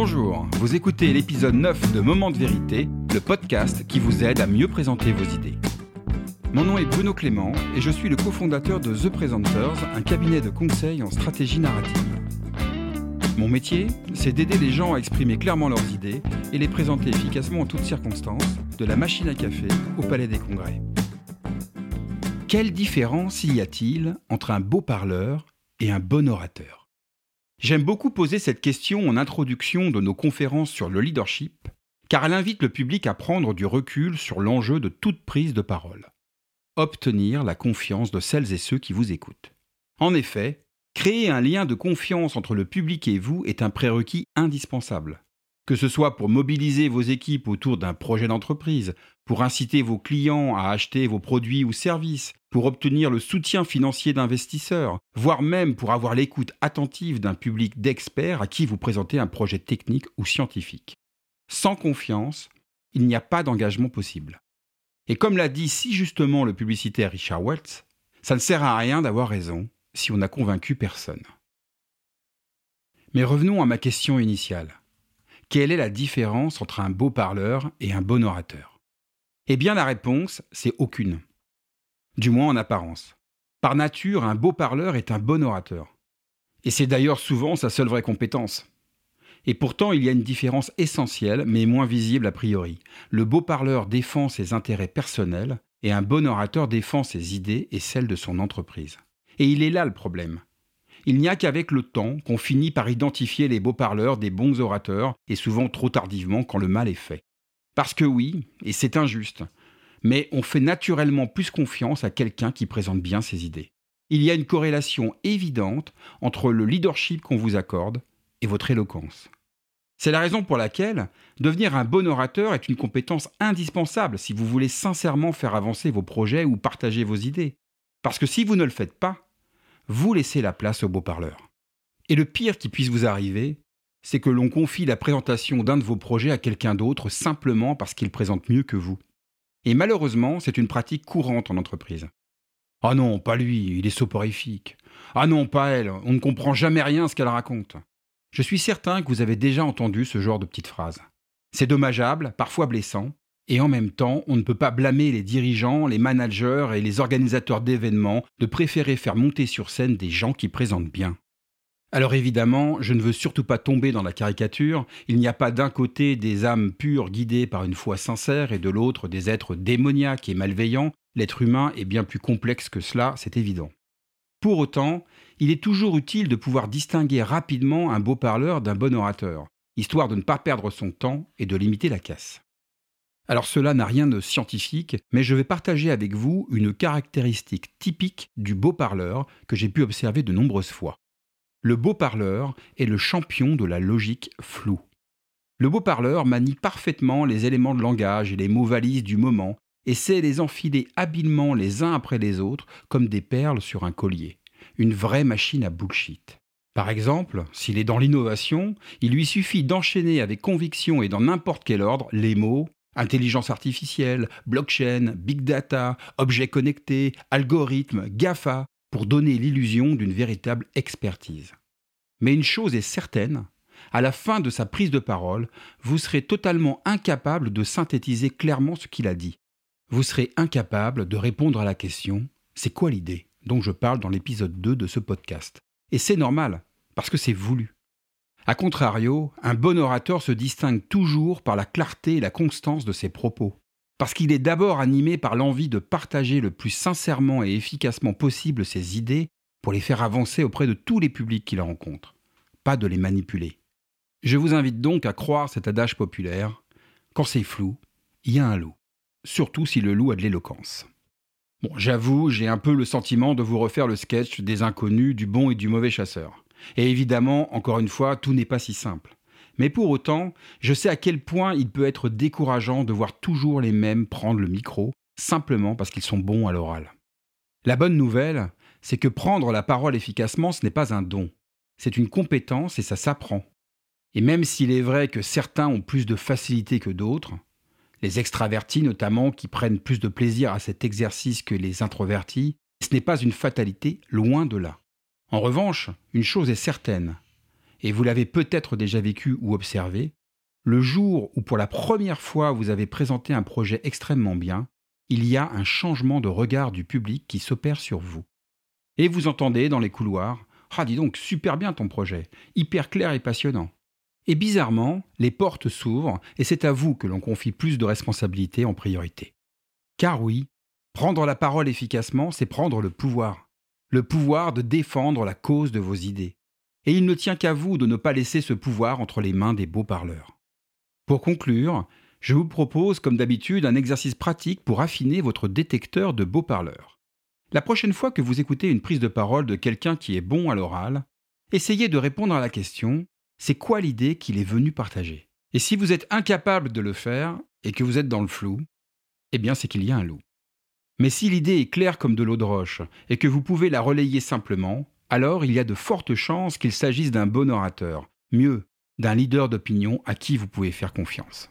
Bonjour, vous écoutez l'épisode 9 de Moment de vérité, le podcast qui vous aide à mieux présenter vos idées. Mon nom est Bruno Clément et je suis le cofondateur de The Presenters, un cabinet de conseil en stratégie narrative. Mon métier, c'est d'aider les gens à exprimer clairement leurs idées et les présenter efficacement en toutes circonstances, de la machine à café au palais des congrès. Quelle différence y a-t-il entre un beau parleur et un bon orateur? J'aime beaucoup poser cette question en introduction de nos conférences sur le leadership, car elle invite le public à prendre du recul sur l'enjeu de toute prise de parole. Obtenir la confiance de celles et ceux qui vous écoutent. En effet, créer un lien de confiance entre le public et vous est un prérequis indispensable. Que ce soit pour mobiliser vos équipes autour d'un projet d'entreprise, pour inciter vos clients à acheter vos produits ou services, pour obtenir le soutien financier d'investisseurs, voire même pour avoir l'écoute attentive d'un public d'experts à qui vous présentez un projet technique ou scientifique. Sans confiance, il n'y a pas d'engagement possible. Et comme l'a dit si justement le publicitaire Richard Weltz, ça ne sert à rien d'avoir raison si on n'a convaincu personne. Mais revenons à ma question initiale. Quelle est la différence entre un beau parleur et un bon orateur? Eh bien la réponse, c'est aucune. Du moins en apparence. Par nature, un beau parleur est un bon orateur. Et c'est d'ailleurs souvent sa seule vraie compétence. Et pourtant, il y a une différence essentielle, mais moins visible a priori. Le beau parleur défend ses intérêts personnels et un bon orateur défend ses idées et celles de son entreprise. Et il est là le problème. Il n'y a qu'avec le temps qu'on finit par identifier les beaux parleurs des bons orateurs, et souvent trop tardivement quand le mal est fait. Parce que oui, et c'est injuste, mais on fait naturellement plus confiance à quelqu'un qui présente bien ses idées. Il y a une corrélation évidente entre le leadership qu'on vous accorde et votre éloquence. C'est la raison pour laquelle devenir un bon orateur est une compétence indispensable si vous voulez sincèrement faire avancer vos projets ou partager vos idées. Parce que si vous ne le faites pas, vous laissez la place au beau parleur. Et le pire qui puisse vous arriver, c'est que l'on confie la présentation d'un de vos projets à quelqu'un d'autre simplement parce qu'il présente mieux que vous. Et malheureusement, c'est une pratique courante en entreprise. Ah non, pas lui, il est soporifique. Ah non, pas elle, on ne comprend jamais rien ce qu'elle raconte. Je suis certain que vous avez déjà entendu ce genre de petites phrases. C'est dommageable, parfois blessant, et en même temps, on ne peut pas blâmer les dirigeants, les managers et les organisateurs d'événements de préférer faire monter sur scène des gens qui présentent bien. Alors évidemment, je ne veux surtout pas tomber dans la caricature, il n'y a pas d'un côté des âmes pures guidées par une foi sincère et de l'autre des êtres démoniaques et malveillants, l'être humain est bien plus complexe que cela, c'est évident. Pour autant, il est toujours utile de pouvoir distinguer rapidement un beau parleur d'un bon orateur, histoire de ne pas perdre son temps et de limiter la casse. Alors cela n'a rien de scientifique, mais je vais partager avec vous une caractéristique typique du beau parleur que j'ai pu observer de nombreuses fois. Le beau parleur est le champion de la logique floue. Le beau parleur manie parfaitement les éléments de langage et les mots valises du moment et sait les enfiler habilement les uns après les autres comme des perles sur un collier. Une vraie machine à bullshit. Par exemple, s'il est dans l'innovation, il lui suffit d'enchaîner avec conviction et dans n'importe quel ordre les mots Intelligence artificielle, blockchain, big data, objets connectés, algorithmes, GAFA, pour donner l'illusion d'une véritable expertise. Mais une chose est certaine, à la fin de sa prise de parole, vous serez totalement incapable de synthétiser clairement ce qu'il a dit. Vous serez incapable de répondre à la question C'est quoi l'idée? dont je parle dans l'épisode 2 de ce podcast Et c'est normal, parce que c'est voulu. A contrario, un bon orateur se distingue toujours par la clarté et la constance de ses propos, parce qu'il est d'abord animé par l'envie de partager le plus sincèrement et efficacement possible ses idées pour les faire avancer auprès de tous les publics qu'il rencontre, pas de les manipuler. Je vous invite donc à croire cet adage populaire quand c'est flou, il y a un loup, surtout si le loup a de l'éloquence. Bon, j'avoue, j'ai un peu le sentiment de vous refaire le sketch des inconnus, du bon et du mauvais chasseur. Et évidemment, encore une fois, tout n'est pas si simple. Mais pour autant, je sais à quel point il peut être décourageant de voir toujours les mêmes prendre le micro, simplement parce qu'ils sont bons à l'oral. La bonne nouvelle, c'est que prendre la parole efficacement, ce n'est pas un don. C'est une compétence et ça s'apprend. Et même s'il est vrai que certains ont plus de facilité que d'autres, les extravertis notamment qui prennent plus de plaisir à cet exercice que les introvertis, ce n'est pas une fatalité, loin de là. En revanche, une chose est certaine, et vous l'avez peut-être déjà vécu ou observé, le jour où pour la première fois vous avez présenté un projet extrêmement bien, il y a un changement de regard du public qui s'opère sur vous. Et vous entendez dans les couloirs Ah, dis donc, super bien ton projet, hyper clair et passionnant. Et bizarrement, les portes s'ouvrent et c'est à vous que l'on confie plus de responsabilités en priorité. Car oui, prendre la parole efficacement, c'est prendre le pouvoir. Le pouvoir de défendre la cause de vos idées. Et il ne tient qu'à vous de ne pas laisser ce pouvoir entre les mains des beaux parleurs. Pour conclure, je vous propose, comme d'habitude, un exercice pratique pour affiner votre détecteur de beaux parleurs. La prochaine fois que vous écoutez une prise de parole de quelqu'un qui est bon à l'oral, essayez de répondre à la question c'est quoi l'idée qu'il est venu partager? Et si vous êtes incapable de le faire et que vous êtes dans le flou, eh bien c'est qu'il y a un loup. Mais si l'idée est claire comme de l'eau de roche et que vous pouvez la relayer simplement, alors il y a de fortes chances qu'il s'agisse d'un bon orateur, mieux, d'un leader d'opinion à qui vous pouvez faire confiance.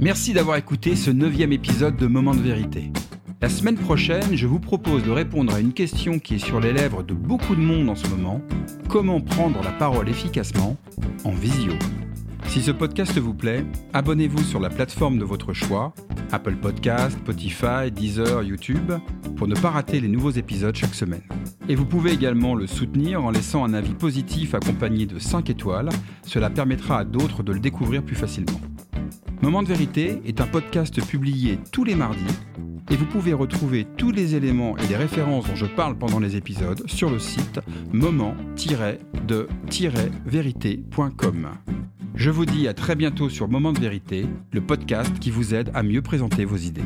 Merci d'avoir écouté ce neuvième épisode de Moment de vérité. La semaine prochaine, je vous propose de répondre à une question qui est sur les lèvres de beaucoup de monde en ce moment. Comment prendre la parole efficacement en visio? Si ce podcast vous plaît, abonnez-vous sur la plateforme de votre choix, Apple Podcast, Spotify, Deezer, YouTube, pour ne pas rater les nouveaux épisodes chaque semaine. Et vous pouvez également le soutenir en laissant un avis positif accompagné de 5 étoiles, cela permettra à d'autres de le découvrir plus facilement. Moment de vérité est un podcast publié tous les mardis et vous pouvez retrouver tous les éléments et les références dont je parle pendant les épisodes sur le site moment-de-vérité.com. Je vous dis à très bientôt sur Moment de vérité, le podcast qui vous aide à mieux présenter vos idées.